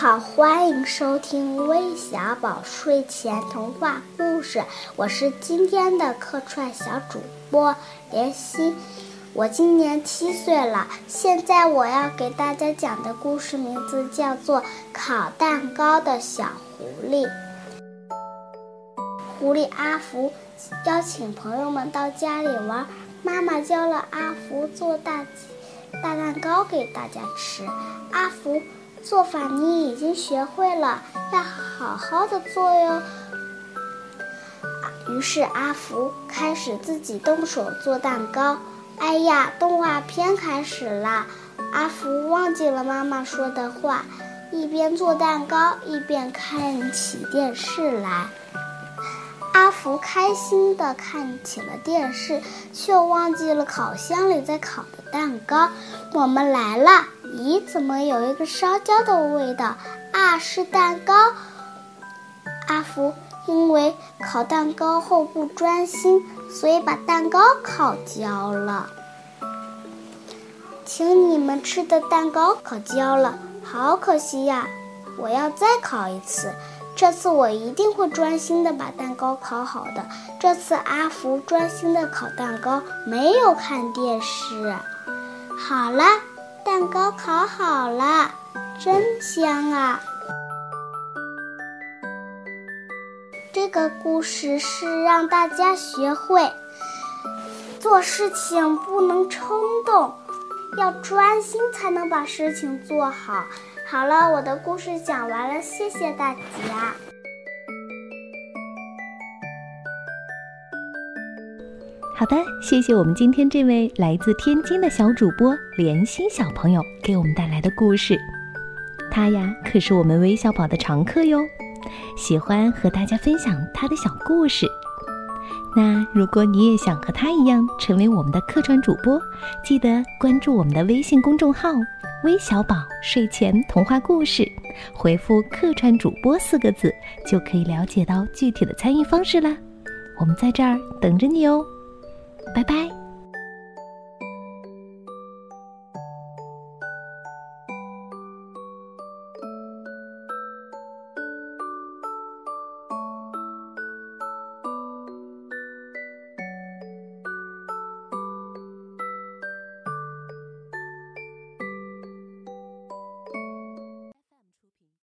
好，欢迎收听微小宝睡前童话故事。我是今天的客串小主播莲心，我今年七岁了。现在我要给大家讲的故事名字叫做《烤蛋糕的小狐狸》。狐狸阿福邀请朋友们到家里玩，妈妈教了阿福做大大蛋糕给大家吃。阿福。做法你已经学会了，要好好的做哟。于是阿福开始自己动手做蛋糕。哎呀，动画片开始了，阿福忘记了妈妈说的话，一边做蛋糕一边看起电视来。阿福开心地看起了电视，却忘记了烤箱里在烤的蛋糕。我们来了。咦，怎么有一个烧焦的味道啊？是蛋糕。阿福因为烤蛋糕后不专心，所以把蛋糕烤焦了。请你们吃的蛋糕烤焦了，好可惜呀！我要再烤一次，这次我一定会专心的把蛋糕烤好的。这次阿福专心的烤蛋糕，没有看电视。好了。蛋糕烤好了，真香啊！这个故事是让大家学会做事情不能冲动，要专心才能把事情做好。好了，我的故事讲完了，谢谢大家。好的，谢谢我们今天这位来自天津的小主播莲心小朋友给我们带来的故事。他呀，可是我们微小宝的常客哟，喜欢和大家分享他的小故事。那如果你也想和他一样成为我们的客串主播，记得关注我们的微信公众号“微小宝睡前童话故事”，回复“客串主播”四个字，就可以了解到具体的参与方式啦。我们在这儿等着你哦。拜拜。